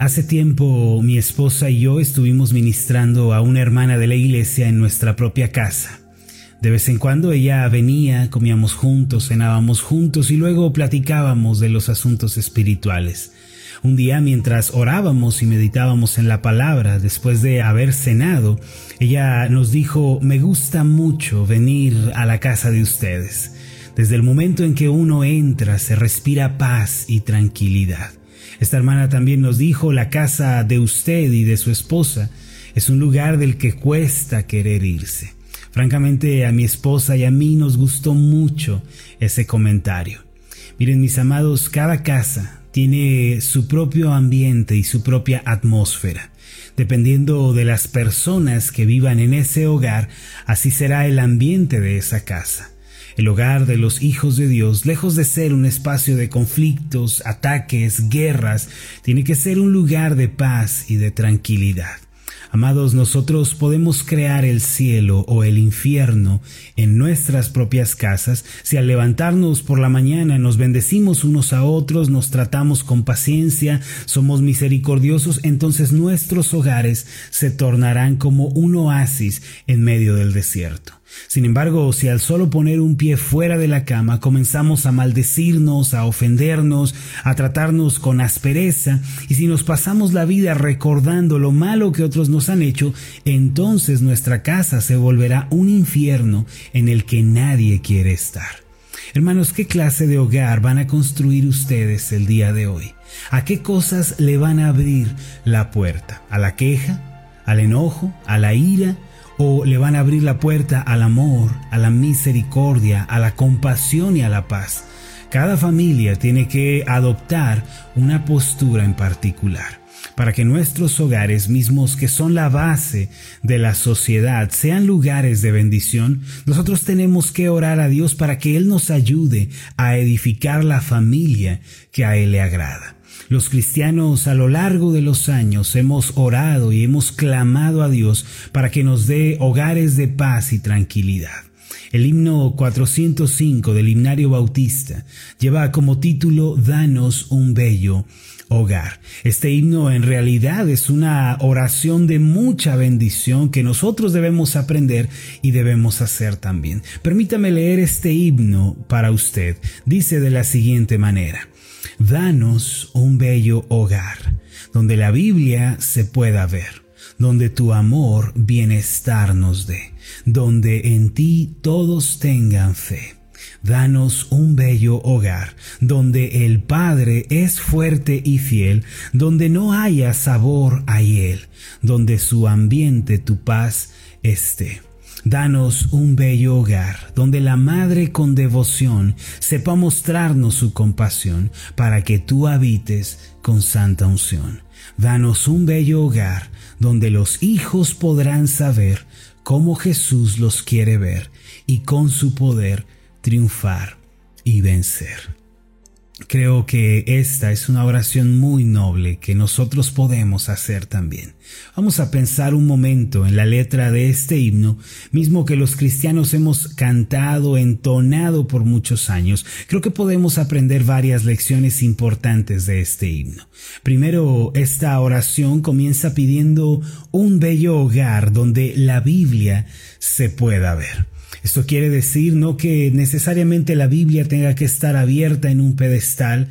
Hace tiempo mi esposa y yo estuvimos ministrando a una hermana de la iglesia en nuestra propia casa. De vez en cuando ella venía, comíamos juntos, cenábamos juntos y luego platicábamos de los asuntos espirituales. Un día mientras orábamos y meditábamos en la palabra, después de haber cenado, ella nos dijo, me gusta mucho venir a la casa de ustedes. Desde el momento en que uno entra se respira paz y tranquilidad. Esta hermana también nos dijo, la casa de usted y de su esposa es un lugar del que cuesta querer irse. Francamente, a mi esposa y a mí nos gustó mucho ese comentario. Miren, mis amados, cada casa tiene su propio ambiente y su propia atmósfera. Dependiendo de las personas que vivan en ese hogar, así será el ambiente de esa casa. El hogar de los hijos de Dios, lejos de ser un espacio de conflictos, ataques, guerras, tiene que ser un lugar de paz y de tranquilidad. Amados, nosotros podemos crear el cielo o el infierno en nuestras propias casas si al levantarnos por la mañana nos bendecimos unos a otros, nos tratamos con paciencia, somos misericordiosos, entonces nuestros hogares se tornarán como un oasis en medio del desierto. Sin embargo, si al solo poner un pie fuera de la cama comenzamos a maldecirnos, a ofendernos, a tratarnos con aspereza, y si nos pasamos la vida recordando lo malo que otros nos han hecho, entonces nuestra casa se volverá un infierno en el que nadie quiere estar. Hermanos, ¿qué clase de hogar van a construir ustedes el día de hoy? ¿A qué cosas le van a abrir la puerta? ¿A la queja? ¿Al enojo? ¿A la ira? O le van a abrir la puerta al amor, a la misericordia, a la compasión y a la paz. Cada familia tiene que adoptar una postura en particular para que nuestros hogares mismos, que son la base de la sociedad, sean lugares de bendición, nosotros tenemos que orar a Dios para que Él nos ayude a edificar la familia que a Él le agrada. Los cristianos a lo largo de los años hemos orado y hemos clamado a Dios para que nos dé hogares de paz y tranquilidad. El himno 405 del himnario bautista lleva como título Danos un bello hogar. Este himno en realidad es una oración de mucha bendición que nosotros debemos aprender y debemos hacer también. Permítame leer este himno para usted. Dice de la siguiente manera. Danos un bello hogar, donde la Biblia se pueda ver, donde tu amor bienestar nos dé, donde en ti todos tengan fe. Danos un bello hogar, donde el Padre es fuerte y fiel, donde no haya sabor a hiel, donde su ambiente tu paz esté. Danos un bello hogar donde la Madre con devoción sepa mostrarnos su compasión para que tú habites con santa unción. Danos un bello hogar donde los hijos podrán saber cómo Jesús los quiere ver y con su poder triunfar y vencer. Creo que esta es una oración muy noble que nosotros podemos hacer también. Vamos a pensar un momento en la letra de este himno, mismo que los cristianos hemos cantado, entonado por muchos años. Creo que podemos aprender varias lecciones importantes de este himno. Primero, esta oración comienza pidiendo un bello hogar donde la Biblia se pueda ver. Esto quiere decir no que necesariamente la Biblia tenga que estar abierta en un pedestal,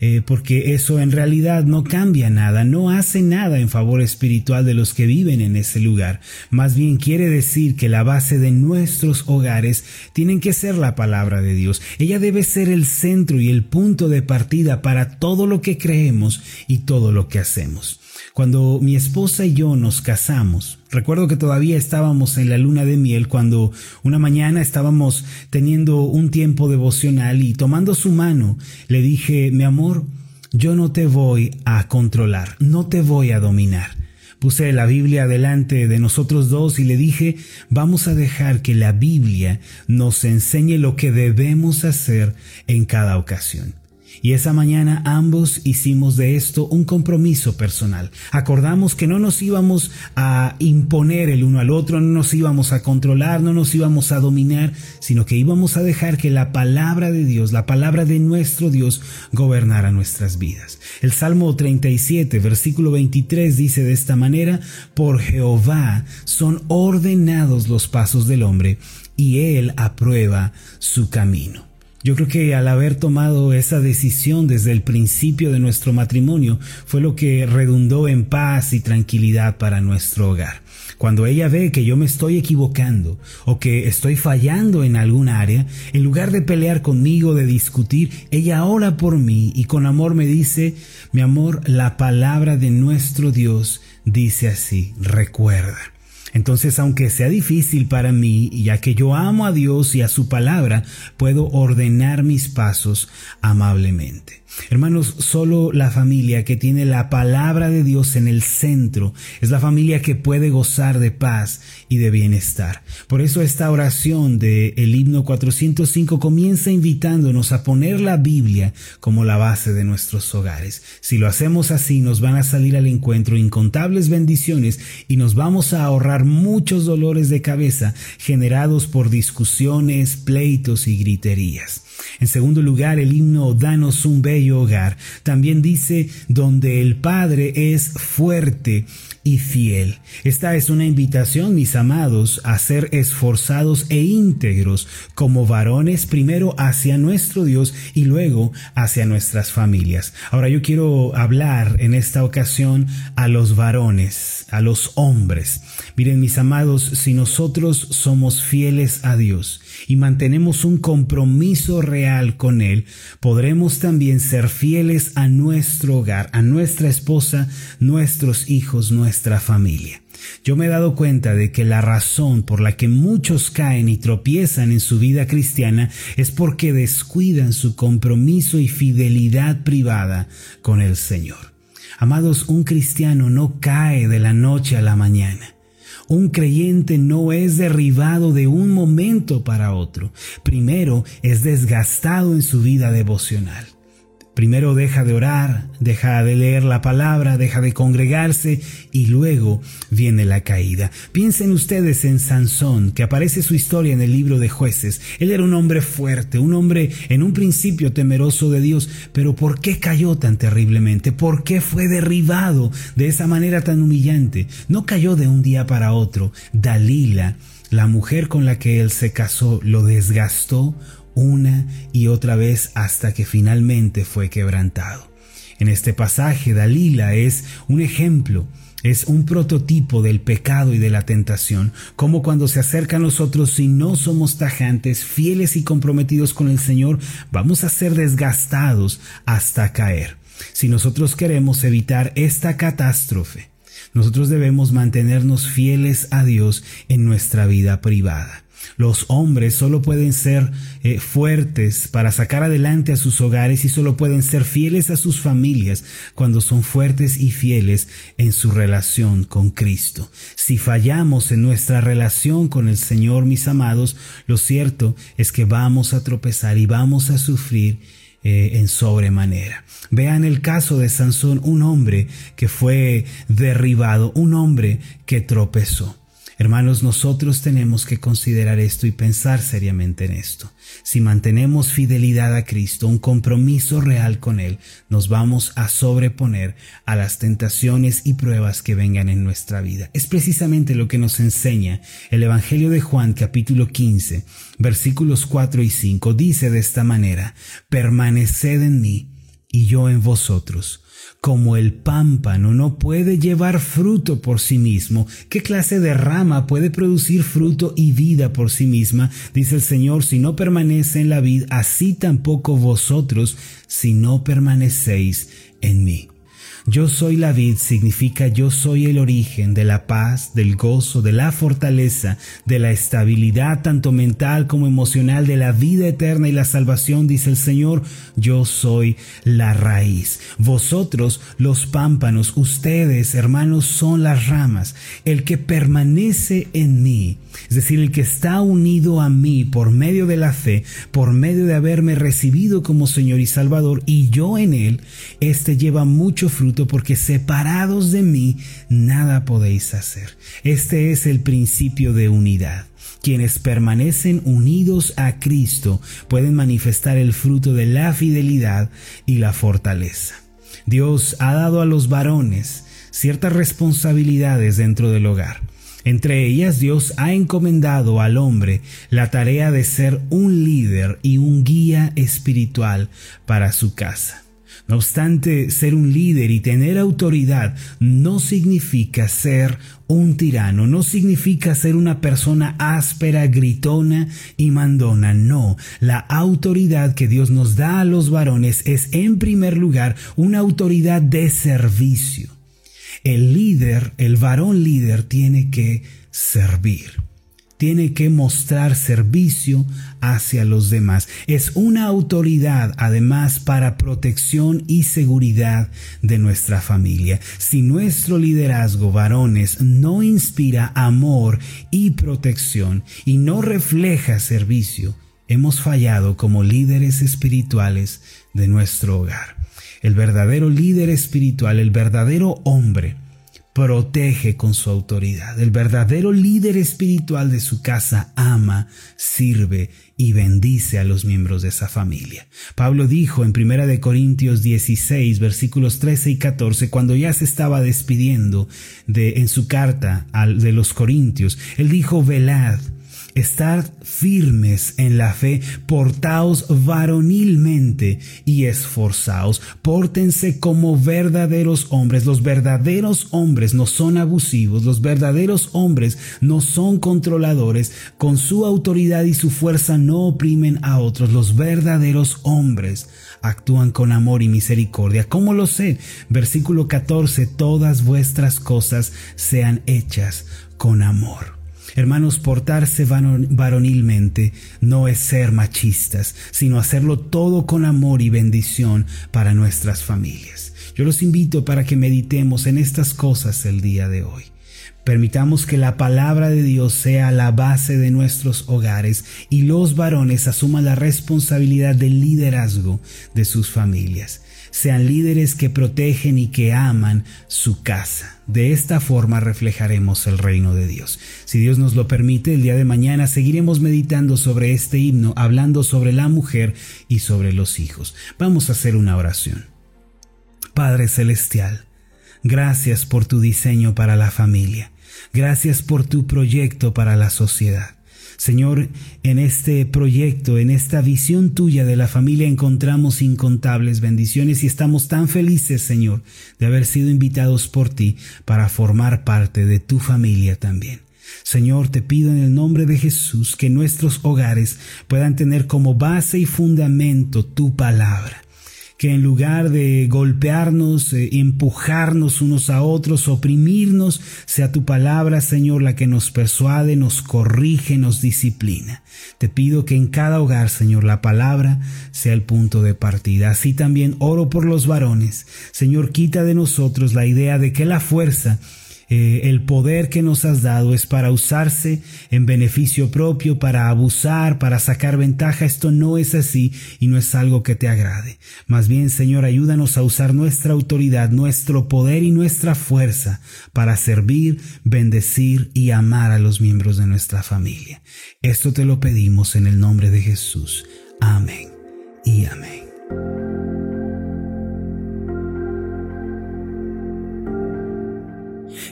eh, porque eso en realidad no cambia nada, no hace nada en favor espiritual de los que viven en ese lugar. Más bien quiere decir que la base de nuestros hogares tienen que ser la palabra de Dios. Ella debe ser el centro y el punto de partida para todo lo que creemos y todo lo que hacemos. Cuando mi esposa y yo nos casamos, recuerdo que todavía estábamos en la luna de miel cuando una mañana estábamos teniendo un tiempo devocional y tomando su mano le dije, mi amor, yo no te voy a controlar, no te voy a dominar. Puse la Biblia delante de nosotros dos y le dije, vamos a dejar que la Biblia nos enseñe lo que debemos hacer en cada ocasión. Y esa mañana ambos hicimos de esto un compromiso personal. Acordamos que no nos íbamos a imponer el uno al otro, no nos íbamos a controlar, no nos íbamos a dominar, sino que íbamos a dejar que la palabra de Dios, la palabra de nuestro Dios, gobernara nuestras vidas. El Salmo 37, versículo 23 dice de esta manera, por Jehová son ordenados los pasos del hombre, y él aprueba su camino. Yo creo que al haber tomado esa decisión desde el principio de nuestro matrimonio fue lo que redundó en paz y tranquilidad para nuestro hogar. Cuando ella ve que yo me estoy equivocando o que estoy fallando en algún área, en lugar de pelear conmigo, de discutir, ella ora por mí y con amor me dice, mi amor, la palabra de nuestro Dios dice así, recuerda. Entonces, aunque sea difícil para mí, ya que yo amo a Dios y a su palabra, puedo ordenar mis pasos amablemente. Hermanos, solo la familia que tiene la palabra de Dios en el centro es la familia que puede gozar de paz y de bienestar. Por eso esta oración del el himno 405 comienza invitándonos a poner la Biblia como la base de nuestros hogares. Si lo hacemos así, nos van a salir al encuentro incontables bendiciones y nos vamos a ahorrar muchos dolores de cabeza generados por discusiones, pleitos y griterías. En segundo lugar, el himno Danos un bello hogar. También dice donde el Padre es fuerte y fiel. Esta es una invitación, mis amados, a ser esforzados e íntegros como varones primero hacia nuestro Dios y luego hacia nuestras familias. Ahora yo quiero hablar en esta ocasión a los varones, a los hombres. Miren, mis amados, si nosotros somos fieles a Dios y mantenemos un compromiso real con Él, podremos también ser fieles a nuestro hogar, a nuestra esposa, nuestros hijos, nuestra familia. Yo me he dado cuenta de que la razón por la que muchos caen y tropiezan en su vida cristiana es porque descuidan su compromiso y fidelidad privada con el Señor. Amados, un cristiano no cae de la noche a la mañana. Un creyente no es derribado de un momento para otro. Primero es desgastado en su vida devocional. Primero deja de orar, deja de leer la palabra, deja de congregarse y luego viene la caída. Piensen ustedes en Sansón, que aparece su historia en el libro de jueces. Él era un hombre fuerte, un hombre en un principio temeroso de Dios, pero ¿por qué cayó tan terriblemente? ¿Por qué fue derribado de esa manera tan humillante? No cayó de un día para otro. Dalila, la mujer con la que él se casó, lo desgastó una y otra vez hasta que finalmente fue quebrantado. En este pasaje, Dalila es un ejemplo, es un prototipo del pecado y de la tentación, como cuando se acerca a nosotros si no somos tajantes, fieles y comprometidos con el Señor, vamos a ser desgastados hasta caer. Si nosotros queremos evitar esta catástrofe, nosotros debemos mantenernos fieles a Dios en nuestra vida privada. Los hombres solo pueden ser eh, fuertes para sacar adelante a sus hogares y solo pueden ser fieles a sus familias cuando son fuertes y fieles en su relación con Cristo. Si fallamos en nuestra relación con el Señor, mis amados, lo cierto es que vamos a tropezar y vamos a sufrir eh, en sobremanera. Vean el caso de Sansón, un hombre que fue derribado, un hombre que tropezó. Hermanos, nosotros tenemos que considerar esto y pensar seriamente en esto. Si mantenemos fidelidad a Cristo, un compromiso real con Él, nos vamos a sobreponer a las tentaciones y pruebas que vengan en nuestra vida. Es precisamente lo que nos enseña el Evangelio de Juan capítulo 15, versículos 4 y 5. Dice de esta manera, permaneced en mí y yo en vosotros como el pámpano no puede llevar fruto por sí mismo, ¿qué clase de rama puede producir fruto y vida por sí misma? Dice el Señor, si no permanece en la vid, así tampoco vosotros, si no permanecéis en mí. Yo soy la vid significa yo soy el origen de la paz, del gozo, de la fortaleza, de la estabilidad tanto mental como emocional, de la vida eterna y la salvación, dice el Señor. Yo soy la raíz. Vosotros, los pámpanos, ustedes, hermanos, son las ramas. El que permanece en mí, es decir, el que está unido a mí por medio de la fe, por medio de haberme recibido como Señor y Salvador, y yo en él, este lleva mucho fruto porque separados de mí nada podéis hacer. Este es el principio de unidad. Quienes permanecen unidos a Cristo pueden manifestar el fruto de la fidelidad y la fortaleza. Dios ha dado a los varones ciertas responsabilidades dentro del hogar. Entre ellas Dios ha encomendado al hombre la tarea de ser un líder y un guía espiritual para su casa. No obstante, ser un líder y tener autoridad no significa ser un tirano, no significa ser una persona áspera, gritona y mandona. No, la autoridad que Dios nos da a los varones es en primer lugar una autoridad de servicio. El líder, el varón líder, tiene que servir tiene que mostrar servicio hacia los demás. Es una autoridad además para protección y seguridad de nuestra familia. Si nuestro liderazgo, varones, no inspira amor y protección y no refleja servicio, hemos fallado como líderes espirituales de nuestro hogar. El verdadero líder espiritual, el verdadero hombre, protege con su autoridad. El verdadero líder espiritual de su casa ama, sirve y bendice a los miembros de esa familia. Pablo dijo en 1 de Corintios 16 versículos 13 y 14 cuando ya se estaba despidiendo de en su carta al, de los Corintios, él dijo, "Velad Estad firmes en la fe, portaos varonilmente y esforzaos, pórtense como verdaderos hombres. Los verdaderos hombres no son abusivos, los verdaderos hombres no son controladores, con su autoridad y su fuerza no oprimen a otros. Los verdaderos hombres actúan con amor y misericordia. ¿Cómo lo sé? Versículo 14, todas vuestras cosas sean hechas con amor. Hermanos, portarse varonilmente no es ser machistas, sino hacerlo todo con amor y bendición para nuestras familias. Yo los invito para que meditemos en estas cosas el día de hoy. Permitamos que la palabra de Dios sea la base de nuestros hogares y los varones asuman la responsabilidad del liderazgo de sus familias sean líderes que protegen y que aman su casa. De esta forma reflejaremos el reino de Dios. Si Dios nos lo permite, el día de mañana seguiremos meditando sobre este himno, hablando sobre la mujer y sobre los hijos. Vamos a hacer una oración. Padre Celestial, gracias por tu diseño para la familia. Gracias por tu proyecto para la sociedad. Señor, en este proyecto, en esta visión tuya de la familia encontramos incontables bendiciones y estamos tan felices, Señor, de haber sido invitados por ti para formar parte de tu familia también. Señor, te pido en el nombre de Jesús que nuestros hogares puedan tener como base y fundamento tu palabra que en lugar de golpearnos, eh, empujarnos unos a otros, oprimirnos, sea tu palabra, Señor, la que nos persuade, nos corrige, nos disciplina. Te pido que en cada hogar, Señor, la palabra sea el punto de partida. Así también oro por los varones. Señor, quita de nosotros la idea de que la fuerza eh, el poder que nos has dado es para usarse en beneficio propio, para abusar, para sacar ventaja. Esto no es así y no es algo que te agrade. Más bien, Señor, ayúdanos a usar nuestra autoridad, nuestro poder y nuestra fuerza para servir, bendecir y amar a los miembros de nuestra familia. Esto te lo pedimos en el nombre de Jesús. Amén y amén.